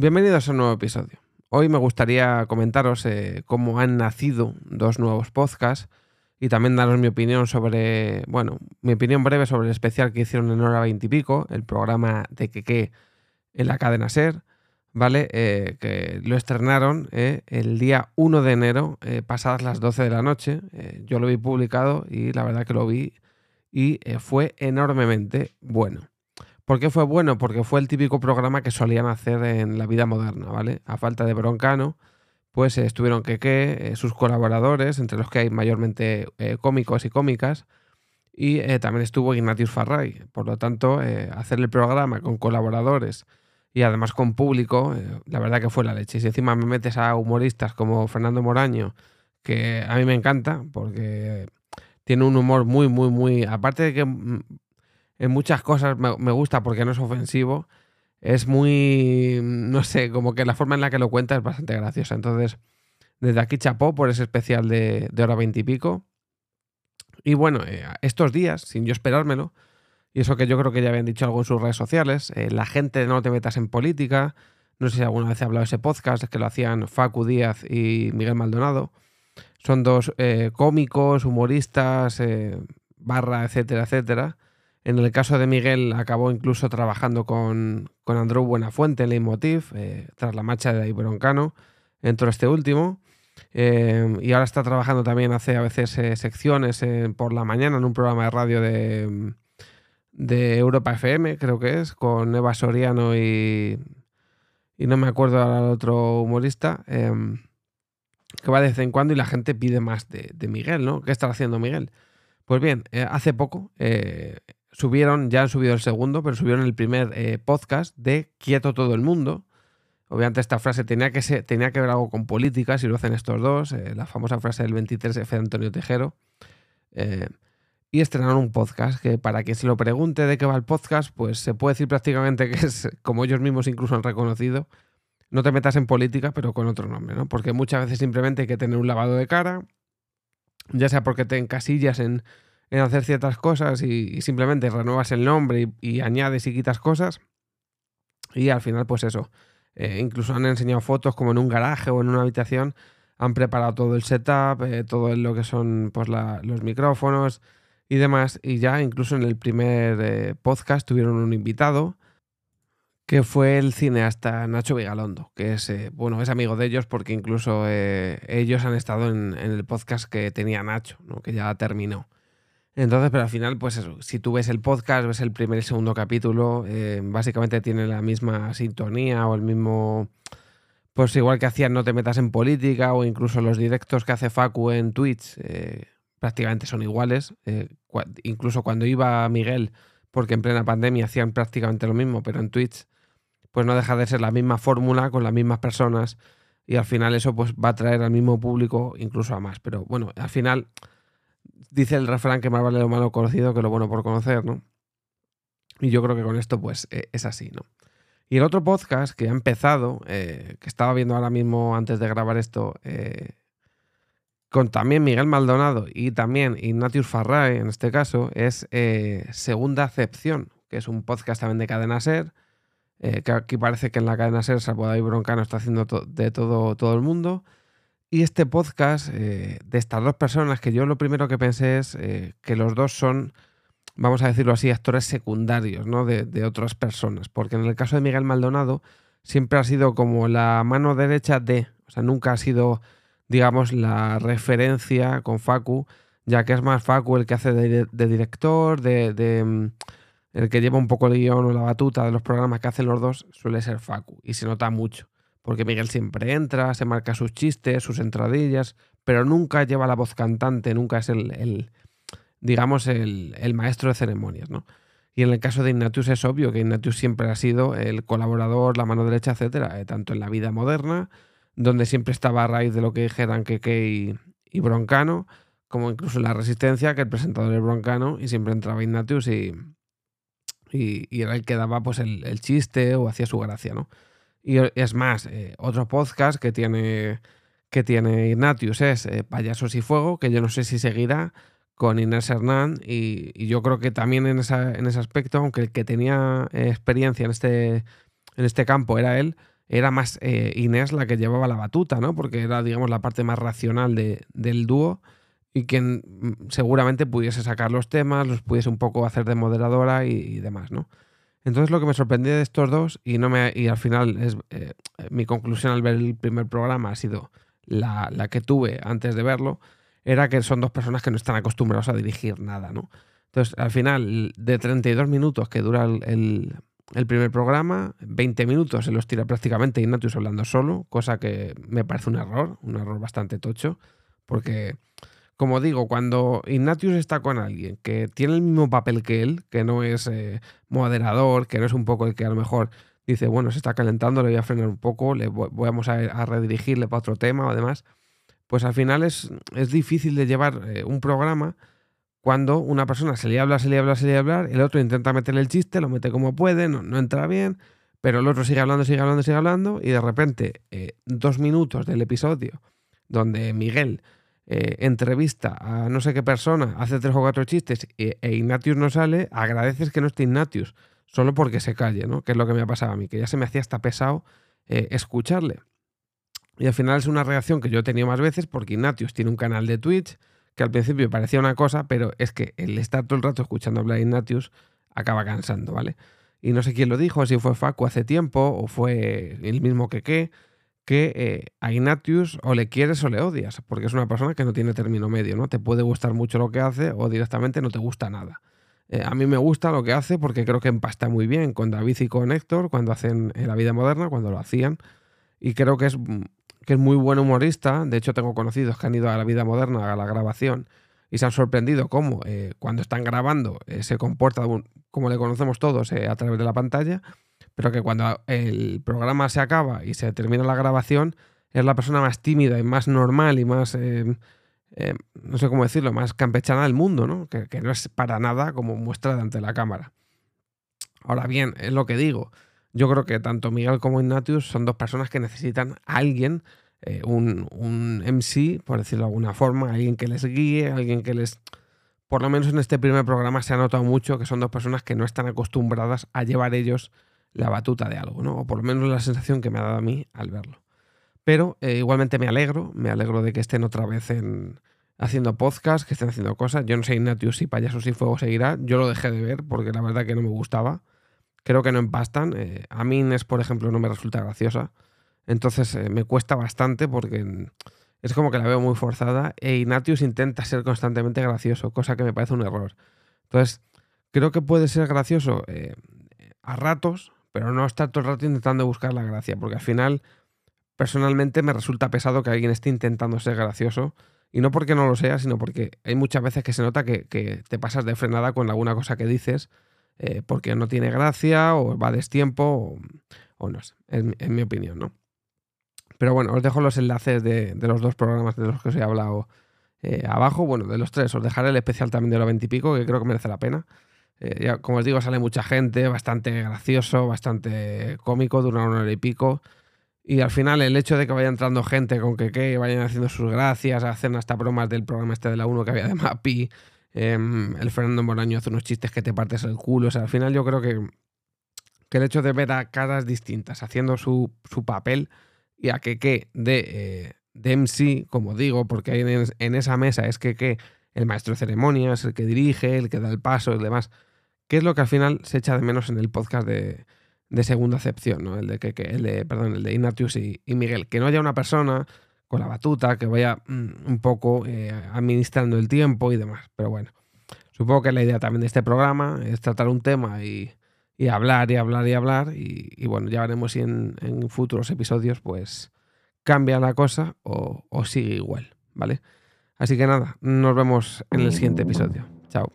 Bienvenidos a un nuevo episodio. Hoy me gustaría comentaros eh, cómo han nacido dos nuevos podcasts y también daros mi opinión sobre, bueno, mi opinión breve sobre el especial que hicieron en hora 20 y pico, el programa de Keke en la cadena Ser, ¿vale? Eh, que lo estrenaron eh, el día 1 de enero, pasadas las 12 de la noche. yo lo vi publicado y la verdad que lo vi y fue enormemente bueno. ¿Por qué fue bueno? Porque fue el típico programa que solían hacer en la vida moderna, ¿vale? A falta de Broncano, pues eh, estuvieron Keke, eh, sus colaboradores, entre los que hay mayormente eh, cómicos y cómicas, y también estuvo Ignatius Farray. Por lo tanto, hacer el programa con colaboradores y además con público, la verdad que fue la leche. Y si encima me metes a humoristas como Fernando Moraño, que a mí me encanta, porque tiene un humor muy, muy, muy... Aparte de que mm, en muchas cosas me, gusta porque no es ofensivo. Es muy, no sé, como que la forma en la que lo cuenta es bastante graciosa. Entonces, desde aquí chapó por ese especial de, de hora veintipico. Y, bueno, eh, estos días, sin yo esperármelo, y eso que yo creo que ya habían dicho algo en sus redes sociales, eh, la gente no te metas en política. No sé si alguna vez he hablado de ese podcast, que lo hacían Facu Díaz y Miguel Maldonado. Son dos eh, cómicos, humoristas, barra, etcétera, etcétera en el caso de Miguel, acabó incluso trabajando con, con Andrew Buenafuente en Leitmotiv, eh, tras la marcha de Ibroncano, entró este último. Eh, y ahora está trabajando también, hace a veces eh, secciones por la mañana en un programa de radio de, de Europa FM, creo que es, con Eva Soriano y, y no me acuerdo ahora el otro humorista, que va de vez en cuando y la gente pide más de Miguel, ¿no? ¿Qué está haciendo Miguel? Pues bien, hace poco subieron, ya han subido el segundo, pero subieron el primer eh, podcast de Quieto todo el mundo. Obviamente esta frase tenía que, ser, tenía que ver algo con política, si lo hacen estos dos, eh, la famosa frase del 23F de Antonio Tejero. Eh, y estrenaron un podcast que para quien se lo pregunte de qué va el podcast, pues se puede decir prácticamente que es, como ellos mismos incluso han reconocido, no te metas en política, pero con otro nombre, ¿no? Porque muchas veces simplemente hay que tener un lavado de cara, ya sea porque te encasillas en en hacer ciertas cosas y, simplemente renuevas el nombre y, añades y quitas cosas. Y al final, pues eso. Eh, incluso han enseñado fotos como en un garaje o en una habitación. Han preparado todo el setup, eh, todo lo que son pues, los micrófonos y demás. Y ya incluso en el primer eh, podcast tuvieron un invitado que fue el cineasta Nacho Vigalondo, que es, bueno, es amigo de ellos porque incluso ellos han estado en, el podcast que tenía Nacho, que ya terminó. Entonces, pero al final, pues si tú ves el podcast, ves el primer y segundo capítulo, eh, básicamente tiene la misma sintonía o el mismo... Pues igual que hacían No te metas en política o incluso los directos que hace Facu en Twitch, eh, prácticamente son iguales. Eh, incluso cuando iba Miguel, porque en plena pandemia hacían prácticamente lo mismo, pero en Twitch, pues no deja de ser la misma fórmula con las mismas personas y al final eso pues va a traer al mismo público, incluso a más. Pero bueno, al final dice el refrán que más vale lo malo conocido que lo bueno por conocer, ¿no? Y yo creo que con esto, pues, e, es así, ¿no? Y el otro podcast que ha empezado, eh, que estaba viendo ahora mismo antes de grabar esto, eh, con también Miguel Maldonado y también Ignatius Farrae, en este caso, es eh, Segunda Acepción, que es un podcast también de Cadena Ser, que aquí parece que en la Cadena Ser, salvo David Broncano, está haciendo de todo, todo el mundo. Y este podcast eh, de estas dos personas, que yo lo primero que pensé es eh, que los dos son, vamos a decirlo así, actores secundarios ¿no? de, otras personas. Porque en el caso de Miguel Maldonado siempre ha sido como la mano derecha de, o sea, nunca ha sido, digamos, la referencia con Facu, ya que es más Facu el que hace de, director, de, mm, el que lleva un poco el guion o la batuta de los programas que hacen los dos, suele ser Facu. Y se nota mucho porque Miguel siempre entra, se marca sus chistes, sus entradillas, pero nunca lleva la voz cantante, nunca es el, digamos, el, maestro de ceremonias, ¿no? Y en el caso de Ignatius es obvio que Ignatius siempre ha sido el colaborador, la mano derecha, etcétera, eh, tanto en la vida moderna, donde siempre estaba a raíz de lo que dijeran Keke y, Broncano, como incluso en la resistencia, que el presentador es Broncano, y siempre entraba Ignatius y, y, era el que daba pues el, el chiste o hacía su gracia, ¿no? Y es más, eh, otro podcast que tiene, que tiene Ignatius es eh, Payasos y Fuego, que yo no sé si seguirá con Inés Hernán y, yo creo que también en, esa, en ese aspecto, aunque el que tenía experiencia en este, en este campo era él, era más eh, Inés la que llevaba la batuta, ¿no? Porque era, digamos, la parte más racional de, del dúo y quien mm, seguramente pudiese sacar los temas, los pudiese un poco hacer de moderadora y, demás, ¿no? Entonces lo que me sorprendió de estos dos, y, no me, y al final es eh, mi conclusión al ver el primer programa ha sido la, la, que tuve antes de verlo, era que son dos personas que no están acostumbrados a dirigir nada, ¿no? Entonces, al final, de 32 minutos que dura el, el primer programa, 20 minutos se los tira prácticamente Ignatius hablando solo, cosa que me parece un error, un error bastante tocho, porque, como digo, cuando Ignatius está con alguien que tiene el mismo papel que él, que no es eh, moderador, que no es un poco el que a lo mejor dice, bueno, se está calentando, le voy a frenar un poco, le vamos a, a redirigirle para otro tema o demás, pues al final es, es difícil de llevar eh, un programa cuando una persona se le habla, se le habla, se le habla, el otro intenta meterle el chiste, lo mete como puede, no, entra bien, pero el otro sigue hablando, sigue hablando, sigue hablando, y de repente, eh, dos minutos del episodio donde Miguel eh, entrevista a no sé qué persona, hace tres o cuatro chistes e, Ignatius no sale, agradeces que no esté Ignatius, solo porque se calle, ¿no? Que es lo que me ha pasado a mí, que ya se me hacía hasta pesado eh, escucarle. Y al final es una reacción que yo he tenido más veces porque Ignatius tiene un canal de Twitch, que al principio parecía una cosa, pero es que el estar todo el rato escuchando hablar a Ignatius acaba cansando, ¿vale? Y no sé quién lo dijo, si fue Facu hace tiempo o fue el mismo que qué, que eh, a Ignatius o le quieres o le odias, porque es una persona que no tiene término medio, ¿no? Te puede gustar mucho lo que hace o directamente no te gusta nada. Eh, a mí me gusta lo que hace porque creo que empasta muy bien con David y con Héctor cuando hacen la vida moderna, cuando lo hacían. Y creo que es que es muy buen humorista. De hecho, tengo conocidos que han ido a la vida moderna, a la grabación, y se han sorprendido cómo eh, cuando están grabando eh, se comporta como le conocemos todos eh, a través de la pantalla, pero que cuando el programa se acaba y se termina la grabación, es la persona más tímida y más normal y más, no sé cómo decirlo, más campechana del mundo, ¿no? Que, que no es para nada como muestra ante la cámara. Ahora bien, es lo que digo yo creo que tanto Miguel como Ignatius son dos personas que necesitan a alguien, eh, un, un, MC, por decirlo de alguna forma, alguien que les guíe, alguien que les... Por lo menos en este primer programa se ha notado mucho que son dos personas que no están acostumbradas a llevar ellos la batuta de algo, ¿no? O por lo menos la sensación que me ha dado a mí al verlo. Pero eh, igualmente me alegro, me alegro de que estén otra vez en, haciendo podcast, que estén haciendo cosas. Yo no sé Ignatius si Payasos y Fuego seguirá. Yo lo dejé de ver porque la verdad que no me gustaba creo que no empastan. Eh, a mí Inés, por ejemplo, no me resulta graciosa. Entonces eh, me cuesta bastante porque es como que la veo muy forzada. E Ignatius intenta ser constantemente gracioso, cosa que me parece un error. Entonces, creo que puede ser gracioso a ratos, pero no estar todo el rato intentando buscar la gracia, porque al final, personalmente, me resulta pesado que alguien esté intentando ser gracioso. Y no porque no lo sea, sino porque hay muchas veces que se nota que, te pasas de frenada con alguna cosa que dices eh, porque no tiene gracia o va a destiempo o, no sé, en, mi opinión, ¿no? Pero bueno, os dejo los enlaces de, los dos programas de los que os he hablado eh, abajo. Bueno, de los tres, os dejaré el especial también de la 20 y pico, que creo que merece la pena. Eh, ya, como os digo, sale mucha gente, bastante gracioso, bastante cómico, dura una hora y pico. Y al final el hecho de que vaya entrando gente con que, que vayan haciendo sus gracias, hacen hasta bromas del programa este de la 1 que había de Mapi, Em, el Fernando Moraño hace unos chistes que te partes el culo. O sea, al final yo creo que, que el hecho de ver a caras distintas haciendo su, papel y a que que de, eh, de MC, como digo, porque hay en, esa mesa es que que el maestro de ceremonias, el que dirige, el que da el paso y demás, que es lo que al final se echa de menos en el podcast de, segunda acepción, ¿no? El de que, el de, perdón, el de Ignatius y, y Miguel. Que no haya una persona con la batuta, que vaya mm, un poco eh, administrando el tiempo y demás. Pero bueno, supongo que la idea también de este programa es tratar un tema y, hablar y hablar y hablar. Y, bueno, ya veremos si en, futuros episodios pues cambia la cosa o, o sigue igual, ¿vale? Así que nada, nos vemos en el siguiente episodio. Chao.